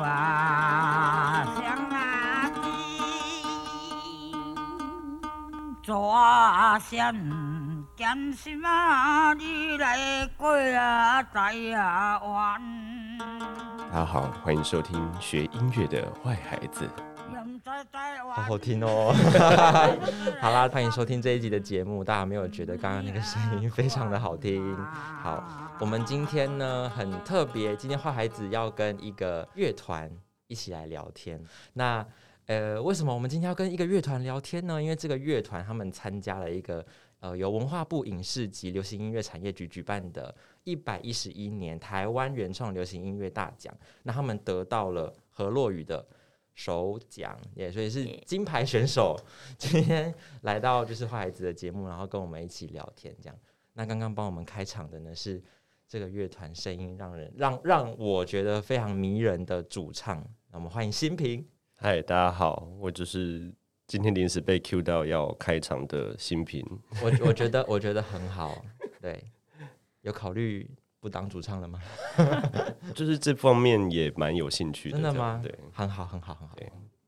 啊，乡啊抓线，艰辛啊，你来过啊，在啊玩。大家好，欢迎收听学音乐的坏孩子。好好听哦！好啦，欢迎收听这一集的节目。大家没有觉得刚刚那个声音非常的好听？好，我们今天呢很特别，今天坏孩子要跟一个乐团一起来聊天。那呃，为什么我们今天要跟一个乐团聊天呢？因为这个乐团他们参加了一个呃由文化部影视及流行音乐产业局举办的一百一十一年台湾原创流行音乐大奖。那他们得到了何洛雨的。首奖也所以是金牌选手，今天来到就是坏孩子的节目，然后跟我们一起聊天这样。那刚刚帮我们开场的呢是这个乐团声音让人让让我觉得非常迷人的主唱，那我们欢迎新平。嗨，大家好，我就是今天临时被 Q 到要开场的新平。我我觉得我觉得很好，对，有考虑。不当主唱了吗？就是这方面也蛮有兴趣的。真的吗？对，很好，很好，很好。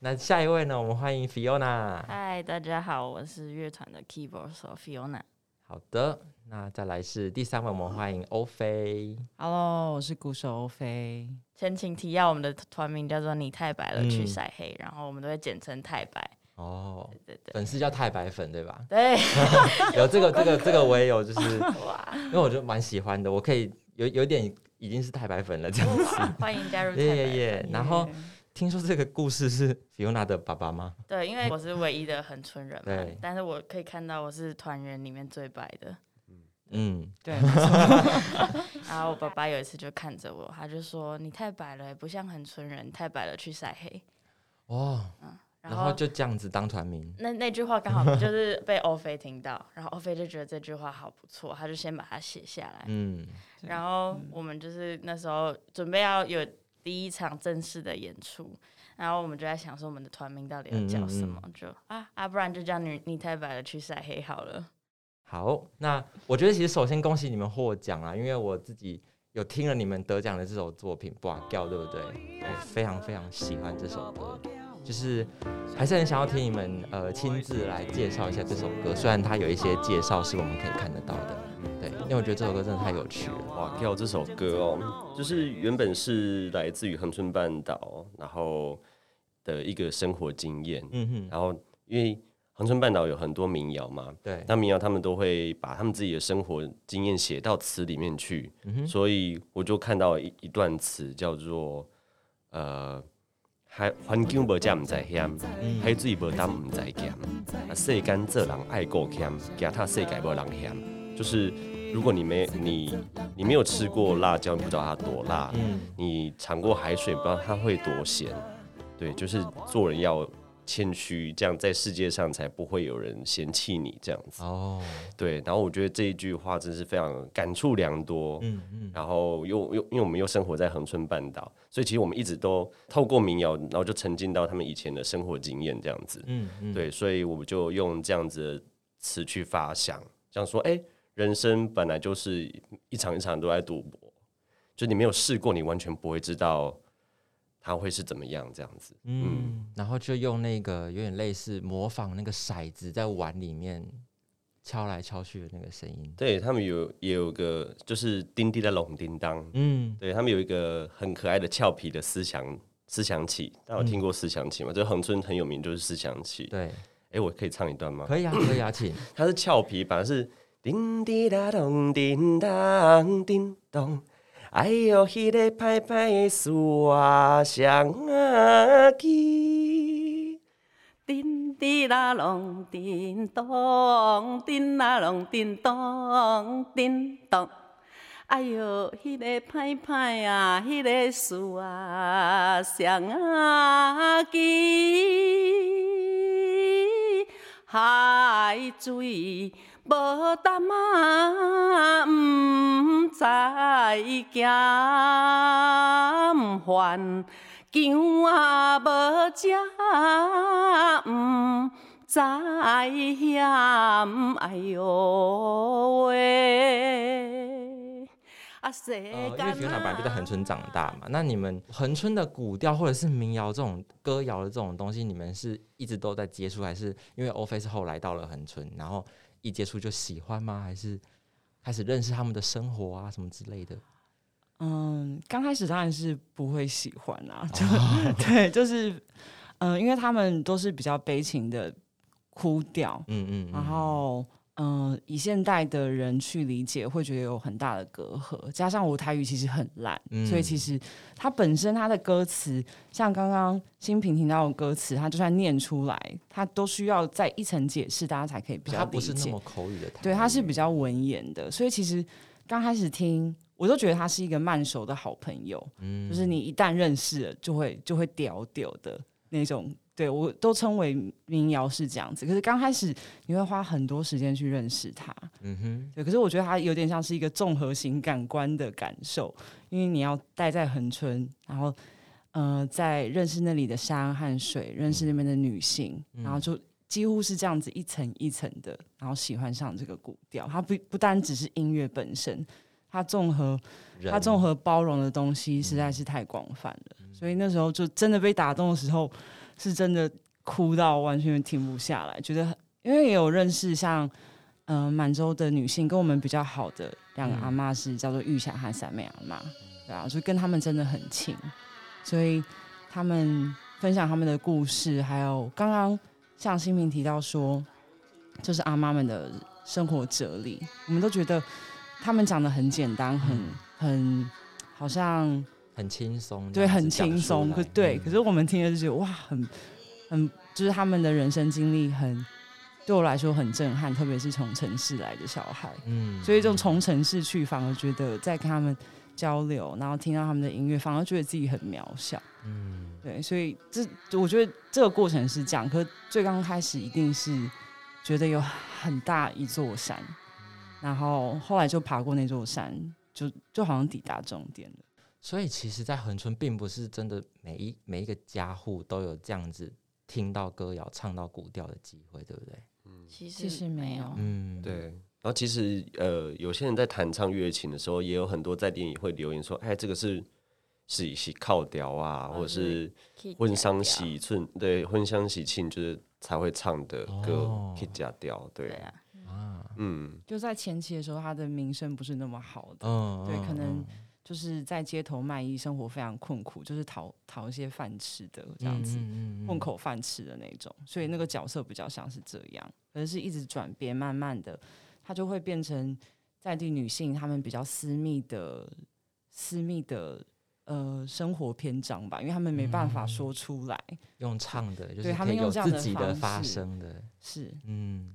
那下一位呢？我们欢迎 Fiona。嗨，大家好，我是乐团的 keyboard 手 Fiona。好的，那再来是第三位，我们欢迎欧菲。Hello，我是鼓手欧菲。前情提要，我们的团名叫做“你太白了，去晒黑”，然后我们都会简称太白。哦，对对，粉丝叫太白粉，对吧？对，有这个这个 这个我也有，就是哇，因为我就蛮喜欢的，我可以有有点已经是太白粉了这样子。欢迎加入 耶耶耶！然后听说这个故事是 Fiona 的爸爸吗？对，因为我是唯一的很纯人嘛，但是我可以看到我是团员里面最白的。嗯对。然后我爸爸有一次就看着我，他就说：“你太白了，不像很纯人，太白了去晒黑。”哇，嗯。然后就这样子当团名，那那句话刚好 就是被欧菲听到，然后欧菲就觉得这句话好不错，他就先把它写下来。嗯，然后我们就是那时候准备要有第一场正式的演出，然后我们就在想说我们的团名到底要叫什么，就啊啊，不然就叫你你太白了去晒黑好了。好，那我觉得其实首先恭喜你们获奖啊，因为我自己有听了你们得奖的这首作品《挂掉》，对不对？我非常非常喜欢这首歌。就是还是很想要听你们呃亲自来介绍一下这首歌，虽然它有一些介绍是我们可以看得到的，对，因为我觉得这首歌真的太有趣了。哇，跳这首歌哦，就是原本是来自于恒春半岛，然后的一个生活经验，嗯哼，然后因为恒春半岛有很多民谣嘛，对，那民谣他们都会把他们自己的生活经验写到词里面去，嗯所以我就看到一一段词叫做呃。海环境无遮毋知险，海水无淡毋知咸。啊，世间做人爱过险，其他世界无人嫌。就是如果你没你你没有吃过辣椒，你不知道它多辣；你尝过海水，不知道它会多咸。对，就是做人要。谦虚，这样在世界上才不会有人嫌弃你这样子。哦，对，然后我觉得这一句话真是非常感触良多。嗯嗯，然后又又因为我们又生活在恒春半岛，所以其实我们一直都透过民谣，然后就沉浸到他们以前的生活经验这样子。嗯嗯，对，所以我们就用这样子的词去发想，这样说：哎，人生本来就是一场一场都在赌博，就你没有试过，你完全不会知道。它会是怎么样这样子？嗯，然后就用那个有点类似模仿那个骰子在碗里面敲来敲去的那个声音。对他们有也有个就是叮叮的隆叮当，嗯，对他们有一个很可爱的俏皮的思想思想起，大家有听过思想起吗？这恒春很有名，就是思想起。对，哎，我可以唱一段吗？可以啊，可以啊，请。它是俏皮版，是叮叮哒咚叮当叮咚。哎呦，迄个歹歹的事我想起，叮叮啦隆叮咚，叮啦隆叮咚叮咚。哎呦，迄个歹歹啊，迄个事我想起，海水。无淡啊，毋知咸烦；姜啊无食，毋知咸。哎哟喂，因为平常本来就在恒春长大嘛，那你们恒春的古调或者是民谣这种歌谣的这种东西，你们是一直都在接触，还是因为欧菲是后来到了恒春，然后一接触就喜欢吗？还是开始认识他们的生活啊什么之类的？嗯，刚开始当然是不会喜欢啊，就对，就是嗯，因为他们都是比较悲情的哭调，嗯嗯，然后。嗯，以现代的人去理解，会觉得有很大的隔阂。加上我台语其实很烂，所以其实它本身它的歌词，像刚刚新平听到的歌词，它就算念出来，它都需要在一层解释，大家才可以比较理解。不是那么口语的，对，它是比较文言的。所以其实刚开始听，我都觉得他是一个慢熟的好朋友。嗯，就是你一旦认识了，就会就会屌屌的那种。对，我都称为民谣是这样子。可是刚开始你会花很多时间去认识它，嗯哼。对，可是我觉得它有点像是一个综合型感官的感受，因为你要待在恒春，然后呃，在认识那里的山和水，认识那边的女性，然后就几乎是这样子一层一层的，然后喜欢上这个古调。它不不单只是音乐本身，它综合它综合包容的东西实在是太广泛了。所以那时候就真的被打动的时候。是真的哭到完全停不下来，觉得因为也有认识像嗯满洲的女性，跟我们比较好的两个阿妈是叫做玉霞和三妹阿妈，对啊，就跟他们真的很亲，所以他们分享他们的故事，还有刚刚像新平提到说，就是阿妈们的生活哲理，我们都觉得他们讲的很简单，很很好像。很轻松，对，很轻松。可对，可是我们听了就觉得哇，很很，就是他们的人生经历很，对我来说很震撼。特别是从城市来的小孩，嗯，所以这种从城市去，反而觉得在跟他们交流，然后听到他们的音乐，反而觉得自己很渺小。嗯，对，所以这我觉得这个过程是这样。可最刚开始一定是觉得有很大一座山，然后后来就爬过那座山，就就好像抵达终点了。所以其实，在恒春并不是真的每一每一个家户都有这样子听到歌谣、唱到古调的机会，对不对？嗯，其实没有。嗯，对。然后其实呃，有些人在弹唱乐琴的时候，也有很多在电影会留言说：“哎，这个是是喜靠调啊，或者是婚丧喜庆，对，婚丧喜庆就是才会唱的歌，可以加调。”对啊，啊，嗯，就在前期的时候，他的名声不是那么好的，嗯，对，可能。就是在街头卖艺，生活非常困苦，就是讨讨一些饭吃的这样子，混口饭吃的那种。所以那个角色比较像是这样，而是一直转变，慢慢的，他就会变成在地女性她们比较私密的、私密的呃生活篇章吧，因为她们没办法说出来，用唱的，对他们用自己的发声的，是。嗯。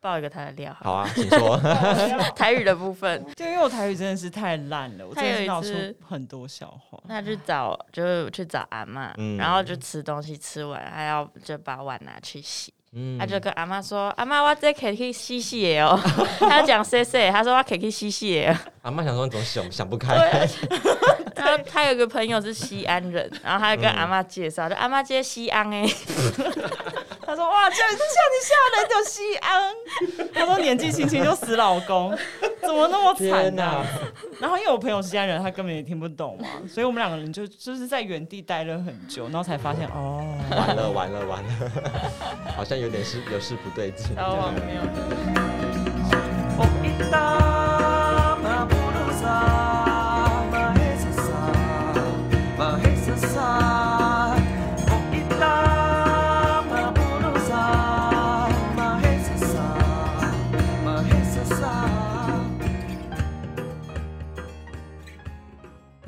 爆一个他的料，好啊，请说 台语的部分。对，因为我台语真的是太烂了，我真的闹出很多笑话。那去找，就是去找阿妈，然后就吃东西，吃完还要就把碗拿去洗。他就跟阿妈说：“阿妈，我这可以洗洗的哦。”他讲 “C C”，他说：“我可以洗洗的。”阿妈想说：“你总想想不开。”然后他有个朋友是西安人，然后他就跟阿妈介绍：“就阿妈接西安哎。” 他说：“哇，叫叫你吓人就西安。”他说：“年纪轻轻就死老公，怎么那么惨呢？”然后因为我朋友是西安人，他根本也听不懂嘛，所以我们两个人就就是在原地待了很久，然后才发现哦，完了完了完了，好像有点事有事不对劲。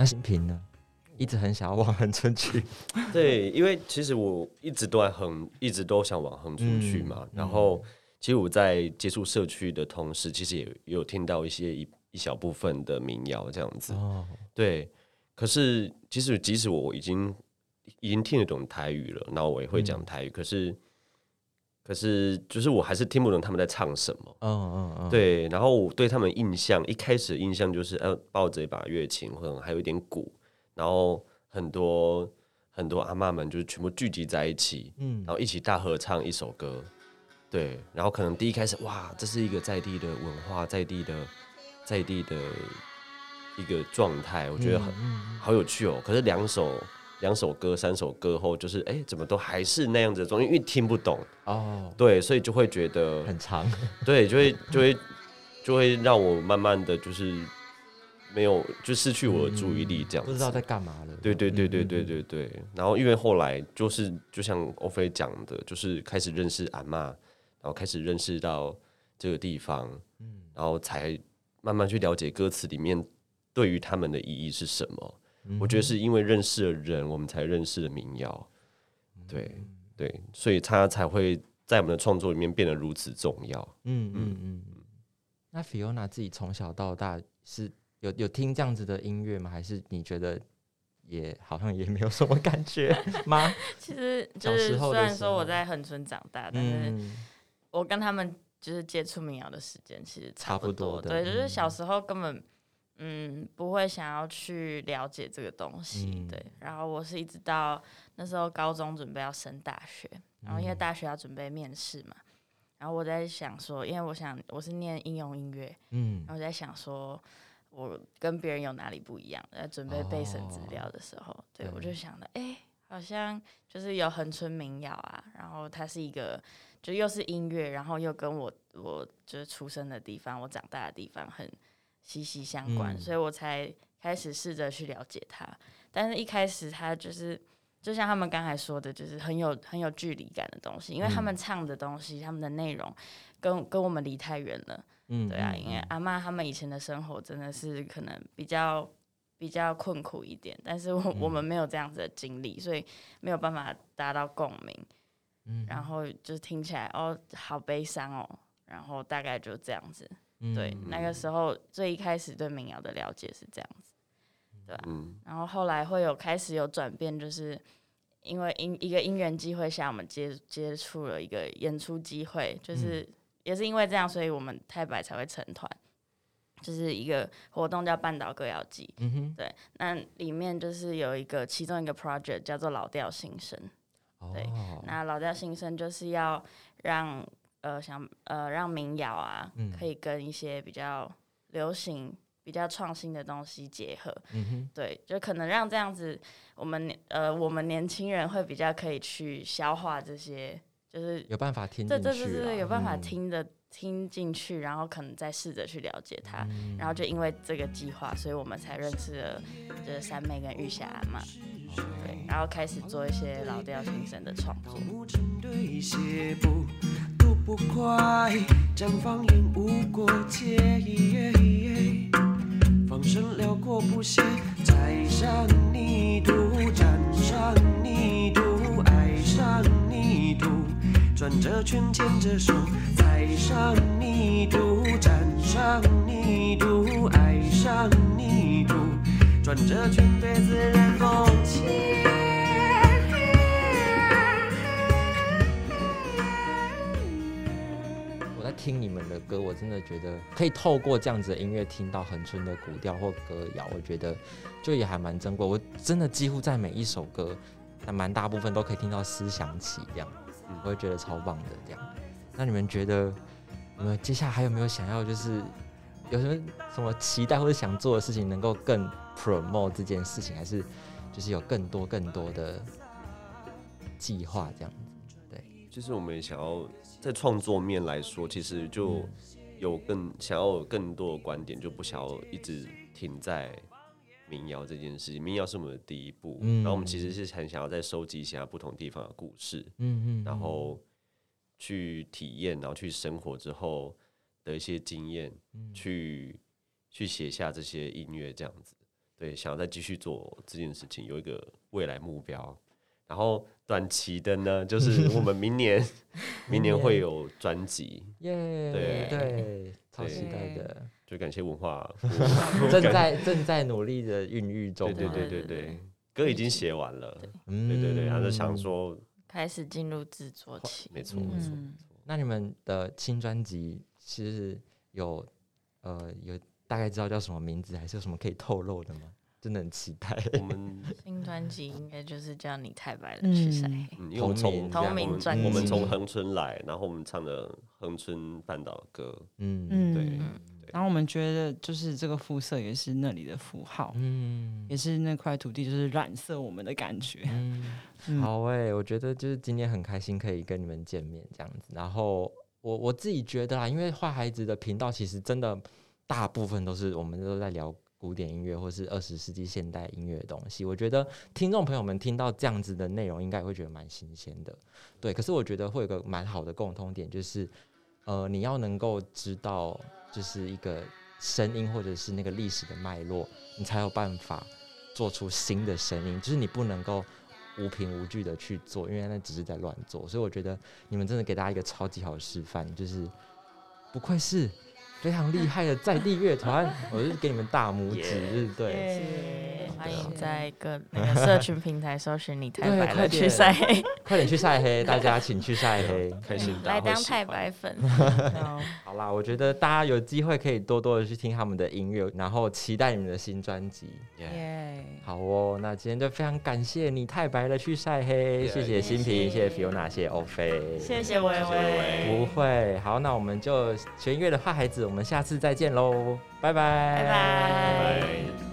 那新平呢？一直很想要往横村去。对，因为其实我一直都在横，一直都想往横村去嘛。然后，其实我在接触社区的同时，其实也有听到一些一一小部分的民谣这样子。哦，对。可是，其实即使我已经已经听得懂台语了，然后我也会讲台语，可是。可是，就是我还是听不懂他们在唱什么。嗯嗯嗯。对，然后我对他们印象，一开始印象就是，呃，抱着一把乐琴，或者还有一点鼓，然后很多很多阿妈们就是全部聚集在一起，嗯，然后一起大合唱一首歌。对，然后可能第一开始，哇，这是一个在地的文化，在地的，在地的一个状态，我觉得很好有趣哦。可是两首两首歌、三首歌后，就是哎，怎么都还是那样子的状态，因为听不懂哦。对，所以就会觉得很长，对，就会就会就会让我慢慢的就是没有就失去我的注意力，这样不知道在干嘛了。对对对对对对对。然后因为后来就是就像欧菲讲的，就是开始认识阿妈，然后开始认识到这个地方，嗯，然后才慢慢去了解歌词里面。对于他们的意义是什么？我觉得是因为认识了人，我们才认识了民谣。对对，所以他才会在我们的创作里面变得如此重要。嗯嗯嗯。那 Fiona 自己从小到大是有有听这样子的音乐吗？还是你觉得也好像也没有什么感觉 吗？其实就是虽然说我在恒村长大，但是我跟他们就是接触民谣的时间其实差不多。对，就是小时候根本。嗯，不会想要去了解这个东西，对。然后我是一直到那时候高中准备要升大学，然后因为大学要准备面试嘛，然后我在想说，因为我想我是念应用音乐，嗯，然后我在想说我跟别人有哪里不一样，在准备备审资料的时候，对我就想了，哎，好像就是有恒春民谣啊，然后它是一个就又是音乐，然后又跟我我就是出生的地方，我长大的地方很。息息相关，所以我才开始试着去了解他。但是一开始他就是，就像他们刚才说的，就是很有很有距离感的东西，因为他们唱的东西，他们的内容跟跟我们离太远了。嗯，对啊，因为阿妈他们以前的生活真的是可能比较比较困苦一点，但是我我们没有这样子的经历，所以没有办法达到共鸣。嗯，然后就听起来哦，好悲伤哦，然后大概就这样子。对，那个时候最一开始对民谣的了解是这样子，对吧？然后后来会有开始有转变，就是因为因一个因缘机会下，我们接接触了一个演出机会，就是也是因为这样，所以我们太白才会成团，就是一个活动叫半岛歌谣季。嗯哼，对，那里面就是有一个其中一个 project 叫做老调新生，对，那老调新生就是要让。呃，想呃让民谣啊，可以跟一些比较流行、比较创新的东西结合，对，就可能让这样子，我们呃我们年轻人会比较可以去消化这些，就是有办法听，这这是有办法听的听进去，然后可能再试着去了解它，然后就因为这个计划，所以我们才认识了就是三妹跟玉霞嘛，对，然后开始做一些老调新生的创作。不快，将方言无过界，放声辽阔不息，踩上泥土，沾上泥土，爱上泥土，转着圈牵着手，踩上泥土，沾上泥土，爱上泥土，转着圈对自然共情。听你们的歌，我真的觉得可以透过这样子的音乐听到恒春的古调或歌谣，我觉得就也还蛮珍贵。我真的几乎在每一首歌，那蛮大部分都可以听到思想起这样，我会觉得超棒的这样。那你们觉得，你们接下来还有没有想要就是有什么什么期待或者想做的事情，能够更 promote 这件事情，还是就是有更多更多的计划这样子？对，就是我们想要。在创作面来说，其实就有更想要有更多的观点，就不想要一直停在民谣这件事情。民谣是我们的第一步，然后我们其实是很想要再收集一下不同地方的故事，嗯嗯，然后去体验，然后去生活之后的一些经验，去去写下这些音乐，这样子。对，想要再继续做这件事情，有一个未来目标。然后短期的呢，就是我们明年，明年会有专辑，耶，对对，超期待的，就感谢文化，正在正在努力的孕育中，对对对对对，歌已经写完了，对对对，然后想说开始进入制作期，没错没错。那你们的新专辑其实有呃有大概知道叫什么名字，还是有什么可以透露的吗？真的很期待。我们 新专辑应该就是叫你太白了，是谁。因为我们从同名专辑，我们从恒春来，然后我们唱的恒春半岛歌。嗯嗯，对然后我们觉得就是这个肤色也是那里的符号，嗯，也是那块土地就是染色我们的感觉。嗯，好哎，我觉得就是今天很开心可以跟你们见面这样子。然后我我自己觉得啦，因为坏孩子的频道其实真的大部分都是我们都在聊。古典音乐或是二十世纪现代音乐的东西，我觉得听众朋友们听到这样子的内容，应该会觉得蛮新鲜的。对，可是我觉得会有个蛮好的共通点，就是呃，你要能够知道，就是一个声音或者是那个历史的脉络，你才有办法做出新的声音。就是你不能够无凭无据的去做，因为那只是在乱做。所以我觉得你们真的给大家一个超级好的示范，就是不愧是。非常厉害的在地乐团，我是给你们大拇指，对。欢迎在各那个社群平台搜寻你太白了 去晒黑，快点去晒黑，大家请去晒黑，开心来当太白粉。好。啦，我觉得大家有机会可以多多的去听他们的音乐，然后期待你们的新专辑。耶，好哦，那今天就非常感谢你太白了去晒黑，谢谢新平，谢谢 Fiona，谢谢欧菲，谢谢微微，不会。好，那我们就学音乐的坏孩子，我们下次再见喽，拜拜，拜拜。